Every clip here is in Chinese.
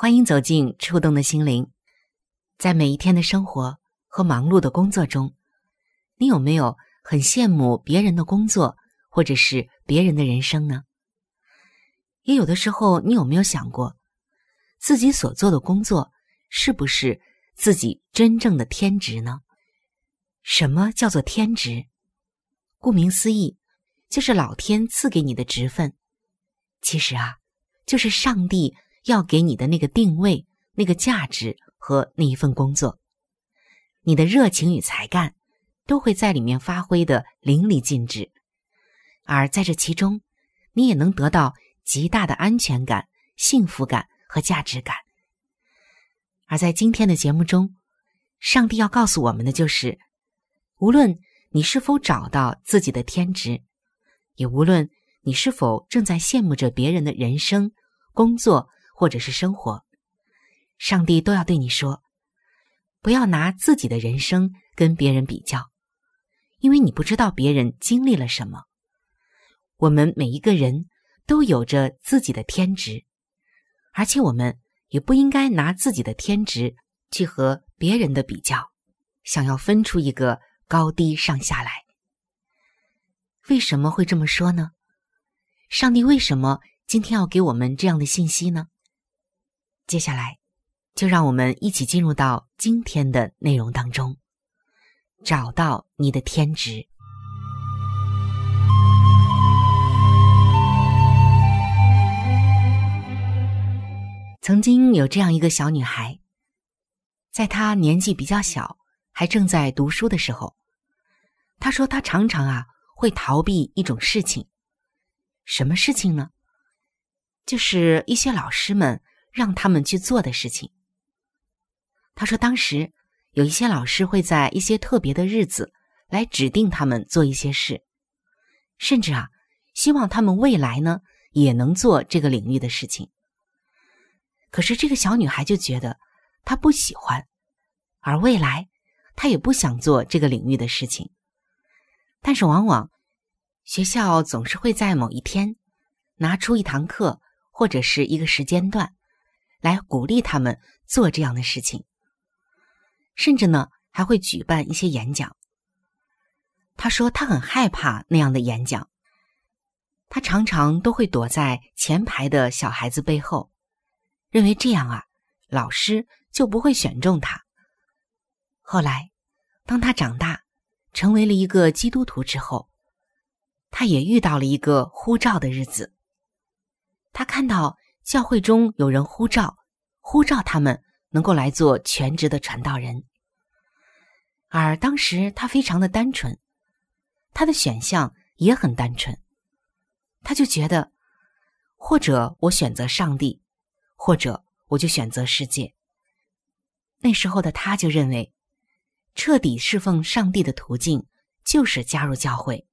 欢迎走进触动的心灵。在每一天的生活和忙碌的工作中，你有没有很羡慕别人的工作？或者是别人的人生呢？也有的时候，你有没有想过，自己所做的工作是不是自己真正的天职呢？什么叫做天职？顾名思义，就是老天赐给你的职分。其实啊，就是上帝要给你的那个定位、那个价值和那一份工作。你的热情与才干都会在里面发挥的淋漓尽致。而在这其中，你也能得到极大的安全感、幸福感和价值感。而在今天的节目中，上帝要告诉我们的就是：无论你是否找到自己的天职，也无论你是否正在羡慕着别人的人生、工作或者是生活，上帝都要对你说：不要拿自己的人生跟别人比较，因为你不知道别人经历了什么。我们每一个人都有着自己的天职，而且我们也不应该拿自己的天职去和别人的比较，想要分出一个高低上下来。为什么会这么说呢？上帝为什么今天要给我们这样的信息呢？接下来，就让我们一起进入到今天的内容当中，找到你的天职。曾经有这样一个小女孩，在她年纪比较小，还正在读书的时候，她说她常常啊会逃避一种事情，什么事情呢？就是一些老师们让他们去做的事情。他说当时有一些老师会在一些特别的日子来指定他们做一些事，甚至啊希望他们未来呢也能做这个领域的事情。可是这个小女孩就觉得她不喜欢，而未来她也不想做这个领域的事情。但是往往学校总是会在某一天拿出一堂课或者是一个时间段来鼓励他们做这样的事情，甚至呢还会举办一些演讲。他说他很害怕那样的演讲，他常常都会躲在前排的小孩子背后。认为这样啊，老师就不会选中他。后来，当他长大，成为了一个基督徒之后，他也遇到了一个呼召的日子。他看到教会中有人呼召，呼召他们能够来做全职的传道人。而当时他非常的单纯，他的选项也很单纯，他就觉得，或者我选择上帝。或者我就选择世界。那时候的他就认为，彻底侍奉上帝的途径就是加入教会。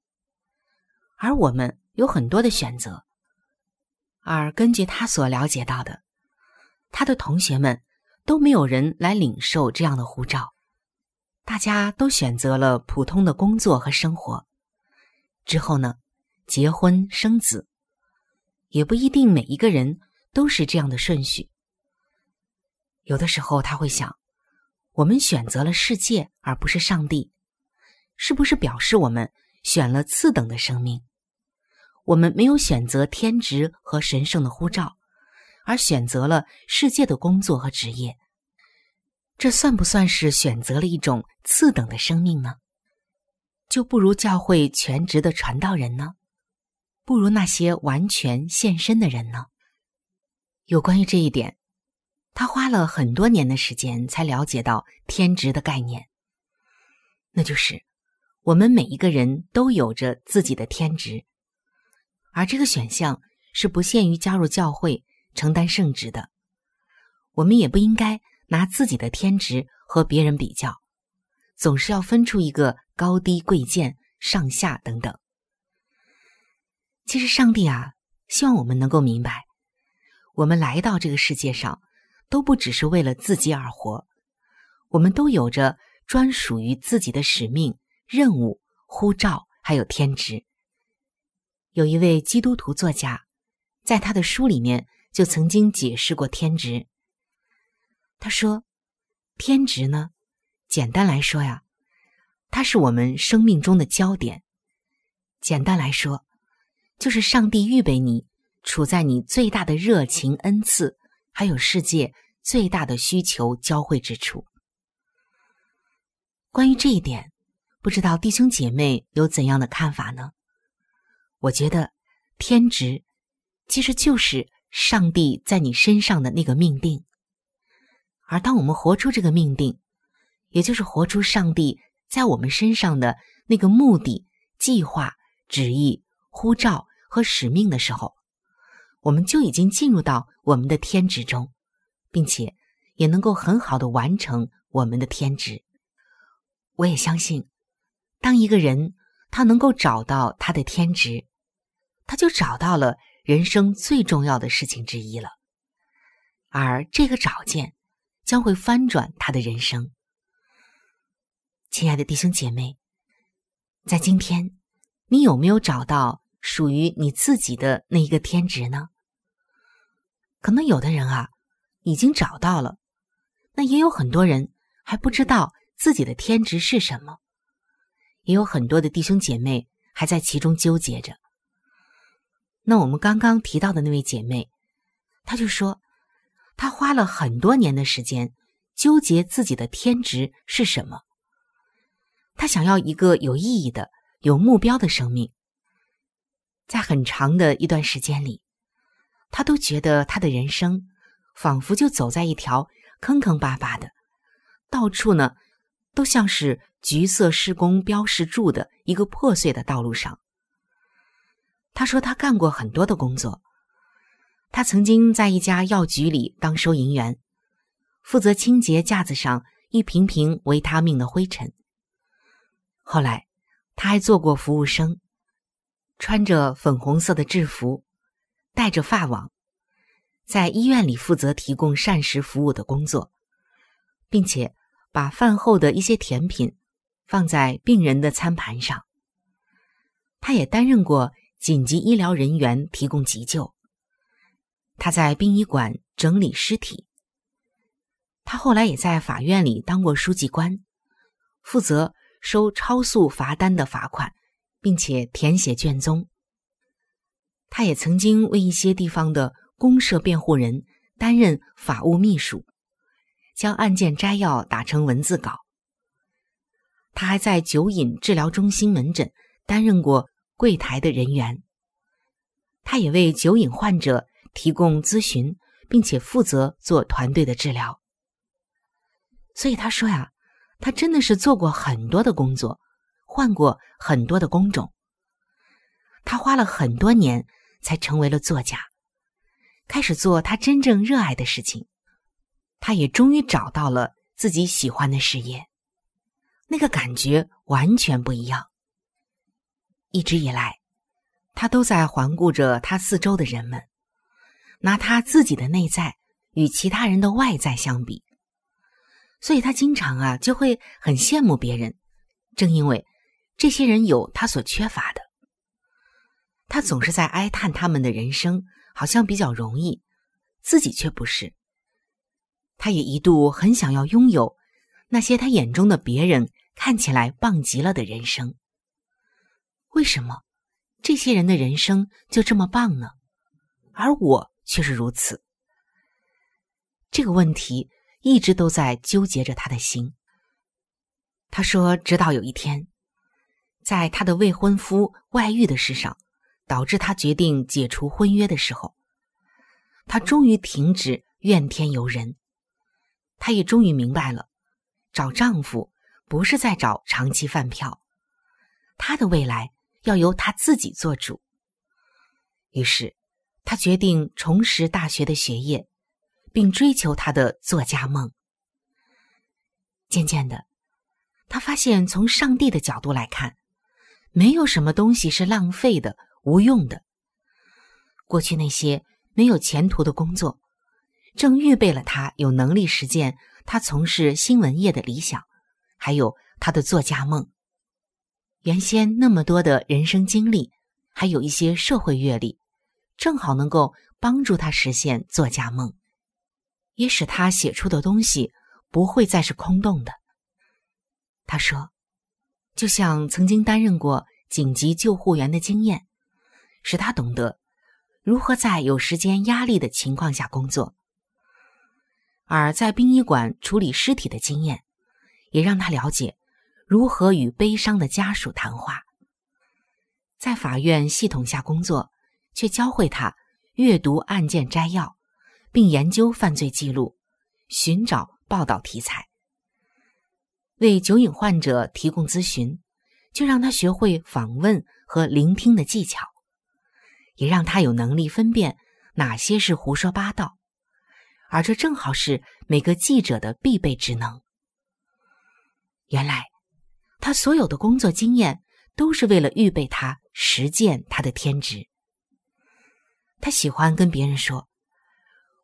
而我们有很多的选择。而根据他所了解到的，他的同学们都没有人来领受这样的护照，大家都选择了普通的工作和生活。之后呢，结婚生子，也不一定每一个人都是这样的顺序。有的时候他会想，我们选择了世界而不是上帝，是不是表示我们选了次等的生命？我们没有选择天职和神圣的护照，而选择了世界的工作和职业，这算不算是选择了一种次等的生命呢？就不如教会全职的传道人呢？不如那些完全献身的人呢？有关于这一点。他花了很多年的时间才了解到天职的概念，那就是我们每一个人都有着自己的天职，而这个选项是不限于加入教会、承担圣职的。我们也不应该拿自己的天职和别人比较，总是要分出一个高低贵贱、上下等等。其实，上帝啊，希望我们能够明白，我们来到这个世界上。都不只是为了自己而活，我们都有着专属于自己的使命、任务、呼召，还有天职。有一位基督徒作家，在他的书里面就曾经解释过天职。他说：“天职呢，简单来说呀，它是我们生命中的焦点。简单来说，就是上帝预备你处在你最大的热情、恩赐。”还有世界最大的需求交汇之处。关于这一点，不知道弟兄姐妹有怎样的看法呢？我觉得天职其实就是上帝在你身上的那个命定，而当我们活出这个命定，也就是活出上帝在我们身上的那个目的、计划、旨意、呼召和使命的时候。我们就已经进入到我们的天职中，并且也能够很好的完成我们的天职。我也相信，当一个人他能够找到他的天职，他就找到了人生最重要的事情之一了。而这个找见将会翻转他的人生。亲爱的弟兄姐妹，在今天，你有没有找到属于你自己的那一个天职呢？可能有的人啊，已经找到了，那也有很多人还不知道自己的天职是什么，也有很多的弟兄姐妹还在其中纠结着。那我们刚刚提到的那位姐妹，她就说，她花了很多年的时间纠结自己的天职是什么，她想要一个有意义的、有目标的生命，在很长的一段时间里。他都觉得他的人生仿佛就走在一条坑坑巴巴的，到处呢都像是橘色施工标识柱的一个破碎的道路上。他说他干过很多的工作，他曾经在一家药局里当收银员，负责清洁架子上一瓶瓶维他命的灰尘。后来他还做过服务生，穿着粉红色的制服。戴着发网，在医院里负责提供膳食服务的工作，并且把饭后的一些甜品放在病人的餐盘上。他也担任过紧急医疗人员，提供急救。他在殡仪馆整理尸体。他后来也在法院里当过书记官，负责收超速罚单的罚款，并且填写卷宗。他也曾经为一些地方的公社辩护人担任法务秘书，将案件摘要打成文字稿。他还在酒瘾治疗中心门诊担任过柜台的人员。他也为酒瘾患者提供咨询，并且负责做团队的治疗。所以他说呀，他真的是做过很多的工作，换过很多的工种。他花了很多年。才成为了作家，开始做他真正热爱的事情。他也终于找到了自己喜欢的事业，那个感觉完全不一样。一直以来，他都在环顾着他四周的人们，拿他自己的内在与其他人的外在相比，所以他经常啊就会很羡慕别人，正因为这些人有他所缺乏的。他总是在哀叹他们的人生好像比较容易，自己却不是。他也一度很想要拥有那些他眼中的别人看起来棒极了的人生。为什么这些人的人生就这么棒呢？而我却是如此。这个问题一直都在纠结着他的心。他说，直到有一天，在他的未婚夫外遇的事上。导致他决定解除婚约的时候，他终于停止怨天尤人。他也终于明白了，找丈夫不是在找长期饭票，他的未来要由他自己做主。于是，他决定重拾大学的学业，并追求他的作家梦。渐渐的，他发现从上帝的角度来看，没有什么东西是浪费的。无用的。过去那些没有前途的工作，正预备了他有能力实践他从事新闻业的理想，还有他的作家梦。原先那么多的人生经历，还有一些社会阅历，正好能够帮助他实现作家梦，也使他写出的东西不会再是空洞的。他说：“就像曾经担任过紧急救护员的经验。”使他懂得如何在有时间压力的情况下工作，而在殡仪馆处理尸体的经验，也让他了解如何与悲伤的家属谈话。在法院系统下工作，却教会他阅读案件摘要，并研究犯罪记录，寻找报道题材，为酒瘾患者提供咨询，就让他学会访问和聆听的技巧。也让他有能力分辨哪些是胡说八道，而这正好是每个记者的必备职能。原来，他所有的工作经验都是为了预备他实践他的天职。他喜欢跟别人说：“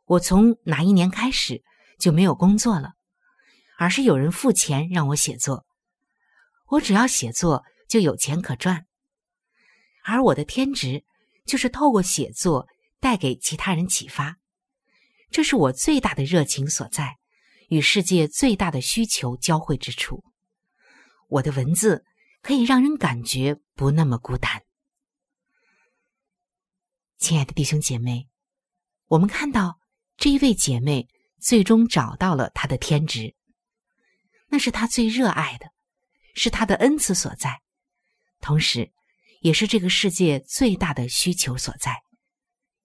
我从哪一年开始就没有工作了，而是有人付钱让我写作，我只要写作就有钱可赚，而我的天职。”就是透过写作带给其他人启发，这是我最大的热情所在，与世界最大的需求交汇之处。我的文字可以让人感觉不那么孤单。亲爱的弟兄姐妹，我们看到这一位姐妹最终找到了她的天职，那是她最热爱的，是她的恩赐所在，同时。也是这个世界最大的需求所在，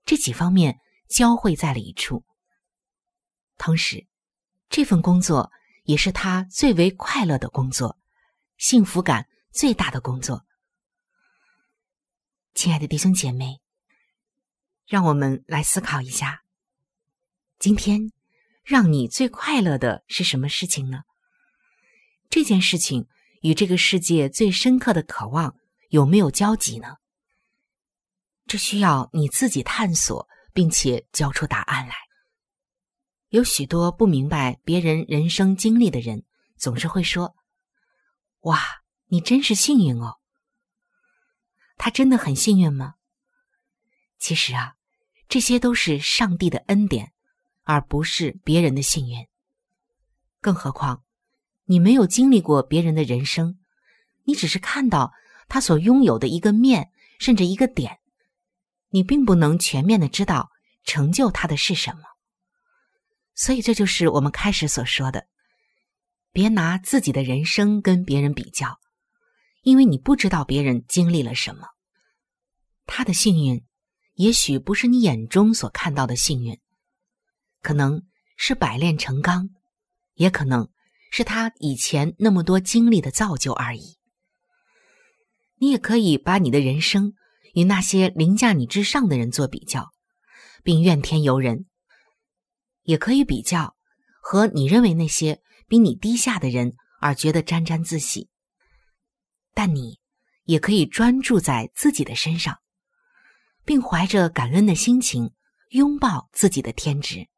这几方面交汇在了一处。同时，这份工作也是他最为快乐的工作，幸福感最大的工作。亲爱的弟兄姐妹，让我们来思考一下：今天让你最快乐的是什么事情呢？这件事情与这个世界最深刻的渴望。有没有交集呢？这需要你自己探索，并且交出答案来。有许多不明白别人人生经历的人，总是会说：“哇，你真是幸运哦。”他真的很幸运吗？其实啊，这些都是上帝的恩典，而不是别人的幸运。更何况，你没有经历过别人的人生，你只是看到。他所拥有的一个面，甚至一个点，你并不能全面的知道成就他的是什么。所以，这就是我们开始所说的：别拿自己的人生跟别人比较，因为你不知道别人经历了什么。他的幸运，也许不是你眼中所看到的幸运，可能是百炼成钢，也可能是他以前那么多经历的造就而已。你也可以把你的人生与那些凌驾你之上的人做比较，并怨天尤人；也可以比较和你认为那些比你低下的人而觉得沾沾自喜。但你也可以专注在自己的身上，并怀着感恩的心情拥抱自己的天职。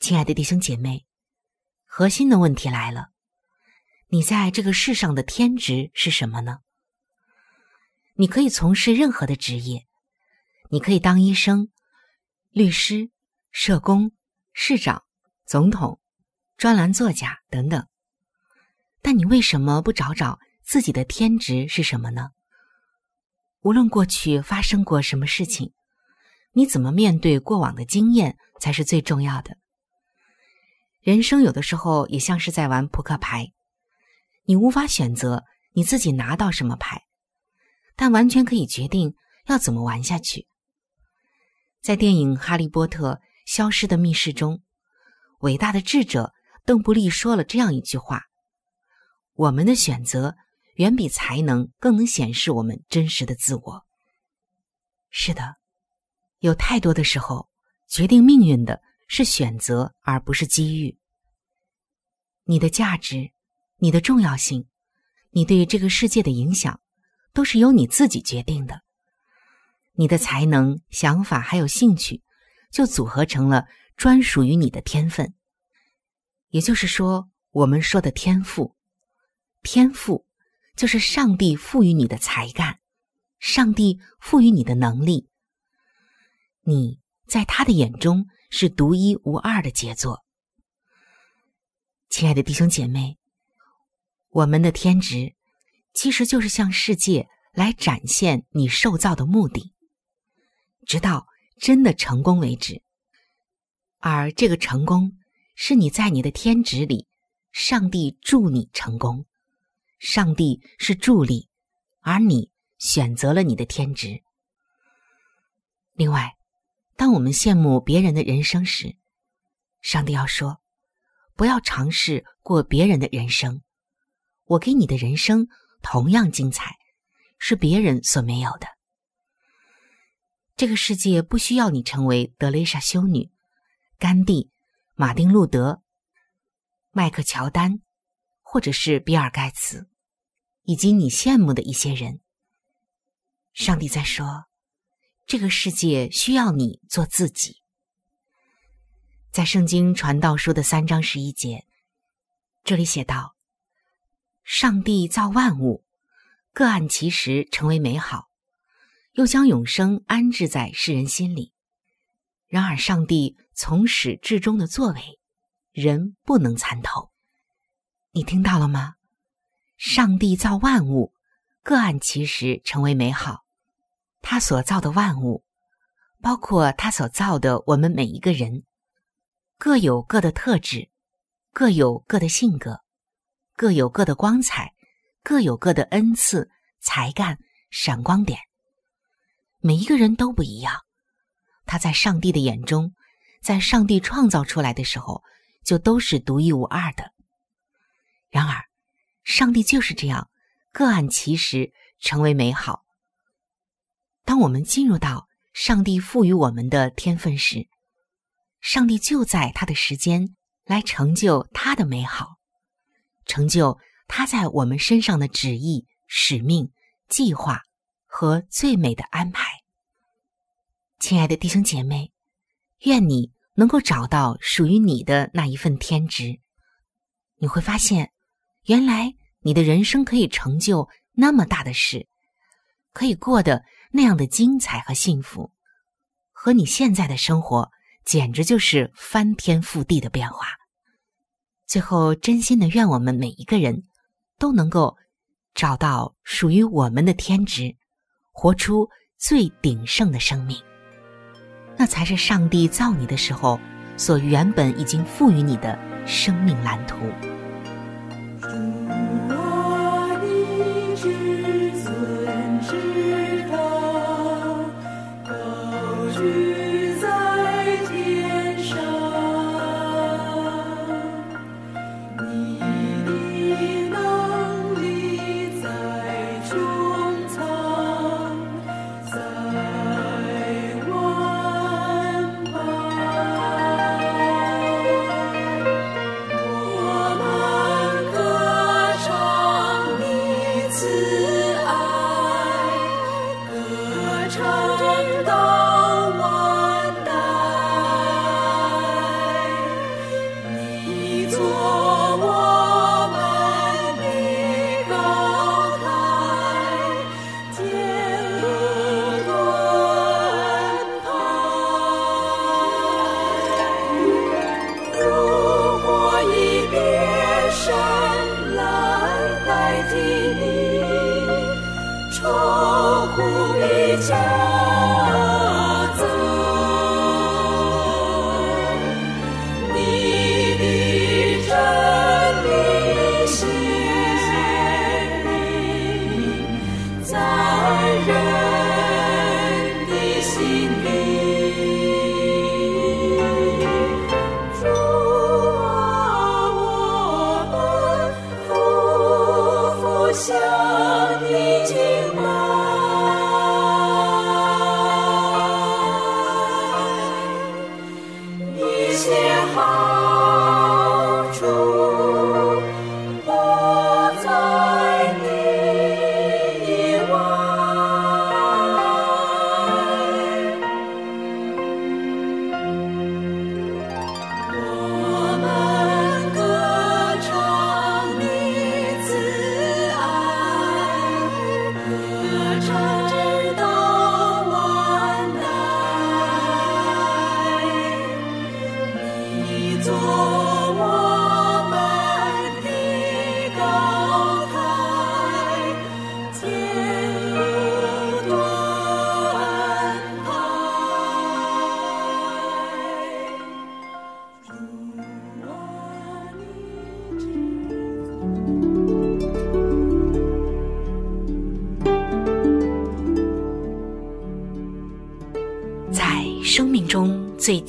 亲爱的弟兄姐妹，核心的问题来了：你在这个世上的天职是什么呢？你可以从事任何的职业，你可以当医生、律师、社工、市长、总统、专栏作家等等。但你为什么不找找自己的天职是什么呢？无论过去发生过什么事情，你怎么面对过往的经验才是最重要的。人生有的时候也像是在玩扑克牌，你无法选择你自己拿到什么牌，但完全可以决定要怎么玩下去。在电影《哈利波特：消失的密室》中，伟大的智者邓布利说了这样一句话：“我们的选择。”远比才能更能显示我们真实的自我。是的，有太多的时候，决定命运的是选择，而不是机遇。你的价值、你的重要性、你对这个世界的影响，都是由你自己决定的。你的才能、想法还有兴趣，就组合成了专属于你的天分。也就是说，我们说的天赋，天赋。就是上帝赋予你的才干，上帝赋予你的能力，你在他的眼中是独一无二的杰作。亲爱的弟兄姐妹，我们的天职其实就是向世界来展现你受造的目的，直到真的成功为止。而这个成功，是你在你的天职里，上帝助你成功。上帝是助力，而你选择了你的天职。另外，当我们羡慕别人的人生时，上帝要说：“不要尝试过别人的人生，我给你的人生同样精彩，是别人所没有的。这个世界不需要你成为德蕾莎修女、甘地、马丁路德、麦克乔丹。”或者是比尔盖茨，以及你羡慕的一些人。上帝在说，这个世界需要你做自己。在圣经传道书的三章十一节，这里写道：“上帝造万物，各按其时成为美好，又将永生安置在世人心里。然而，上帝从始至终的作为，人不能参透。”你听到了吗？上帝造万物，各按其时成为美好。他所造的万物，包括他所造的我们每一个人，各有各的特质，各有各的性格，各有各的光彩，各有各的恩赐、才干、闪光点。每一个人都不一样。他在上帝的眼中，在上帝创造出来的时候，就都是独一无二的。然而，上帝就是这样，各按其时成为美好。当我们进入到上帝赋予我们的天分时，上帝就在他的时间来成就他的美好，成就他在我们身上的旨意、使命、计划和最美的安排。亲爱的弟兄姐妹，愿你能够找到属于你的那一份天职，你会发现。原来你的人生可以成就那么大的事，可以过得那样的精彩和幸福，和你现在的生活简直就是翻天覆地的变化。最后，真心的愿我们每一个人都能够找到属于我们的天职，活出最鼎盛的生命，那才是上帝造你的时候所原本已经赋予你的生命蓝图。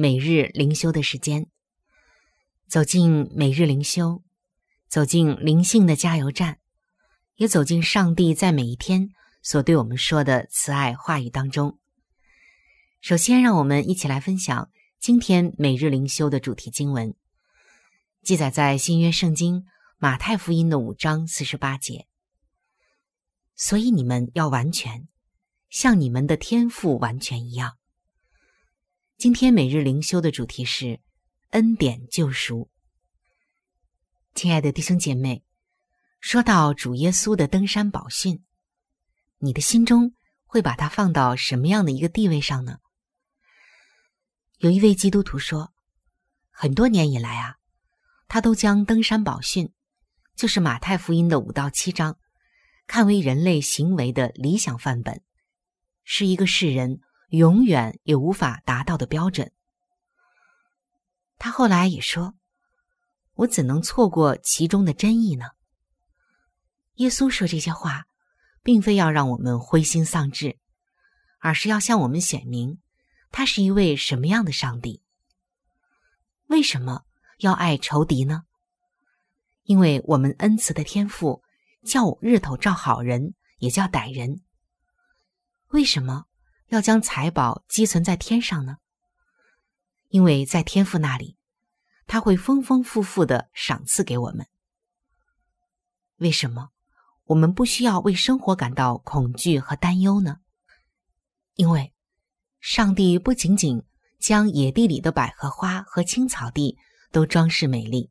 每日灵修的时间，走进每日灵修，走进灵性的加油站，也走进上帝在每一天所对我们说的慈爱话语当中。首先，让我们一起来分享今天每日灵修的主题经文，记载在新约圣经马太福音的五章四十八节。所以你们要完全，像你们的天赋完全一样。今天每日灵修的主题是恩典救赎。亲爱的弟兄姐妹，说到主耶稣的登山宝训，你的心中会把它放到什么样的一个地位上呢？有一位基督徒说，很多年以来啊，他都将登山宝训，就是马太福音的五到七章，看为人类行为的理想范本，是一个世人。永远也无法达到的标准。他后来也说：“我怎能错过其中的真意呢？”耶稣说这些话，并非要让我们灰心丧志，而是要向我们显明，他是一位什么样的上帝。为什么要爱仇敌呢？因为我们恩慈的天赋叫日头照好人，也叫歹人。为什么？要将财宝积存在天上呢，因为在天父那里，他会丰丰富富的赏赐给我们。为什么我们不需要为生活感到恐惧和担忧呢？因为上帝不仅仅将野地里的百合花和青草地都装饰美丽，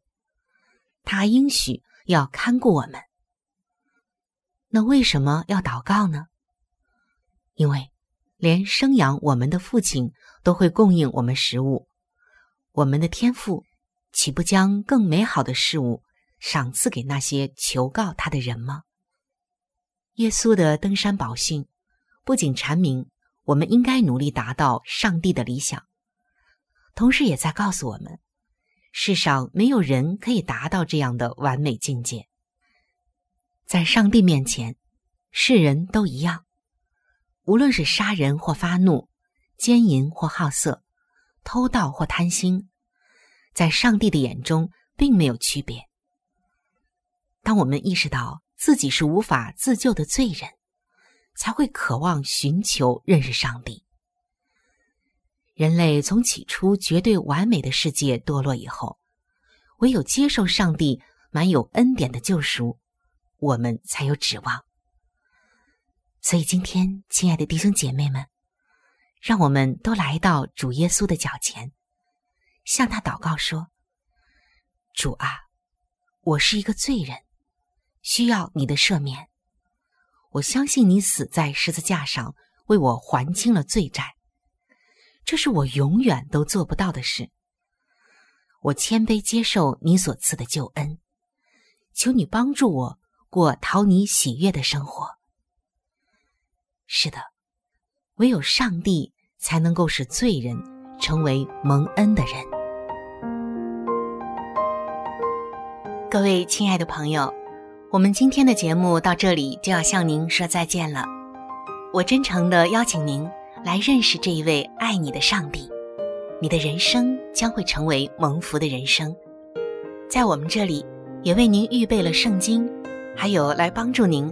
他应许要看顾我们。那为什么要祷告呢？因为。连生养我们的父亲都会供应我们食物，我们的天父岂不将更美好的事物赏赐给那些求告他的人吗？耶稣的登山宝训不仅阐明我们应该努力达到上帝的理想，同时也在告诉我们，世上没有人可以达到这样的完美境界。在上帝面前，世人都一样。无论是杀人或发怒、奸淫或好色、偷盗或贪心，在上帝的眼中并没有区别。当我们意识到自己是无法自救的罪人，才会渴望寻求认识上帝。人类从起初绝对完美的世界堕落以后，唯有接受上帝满有恩典的救赎，我们才有指望。所以，今天，亲爱的弟兄姐妹们，让我们都来到主耶稣的脚前，向他祷告说：“主啊，我是一个罪人，需要你的赦免。我相信你死在十字架上，为我还清了罪债。”这是我永远都做不到的事。我谦卑接受你所赐的救恩，求你帮助我过讨你喜悦的生活。是的，唯有上帝才能够使罪人成为蒙恩的人。各位亲爱的朋友，我们今天的节目到这里就要向您说再见了。我真诚的邀请您。来认识这一位爱你的上帝，你的人生将会成为蒙福的人生。在我们这里，也为您预备了圣经，还有来帮助您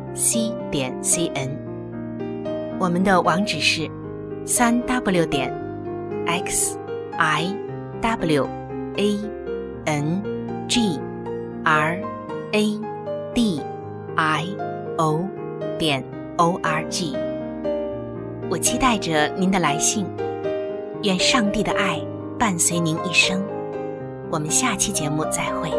c 点 c n。我们的网址是三 w 点 x i w a n g r a d i o 点 o r g。我期待着您的来信，愿上帝的爱伴随您一生。我们下期节目再会。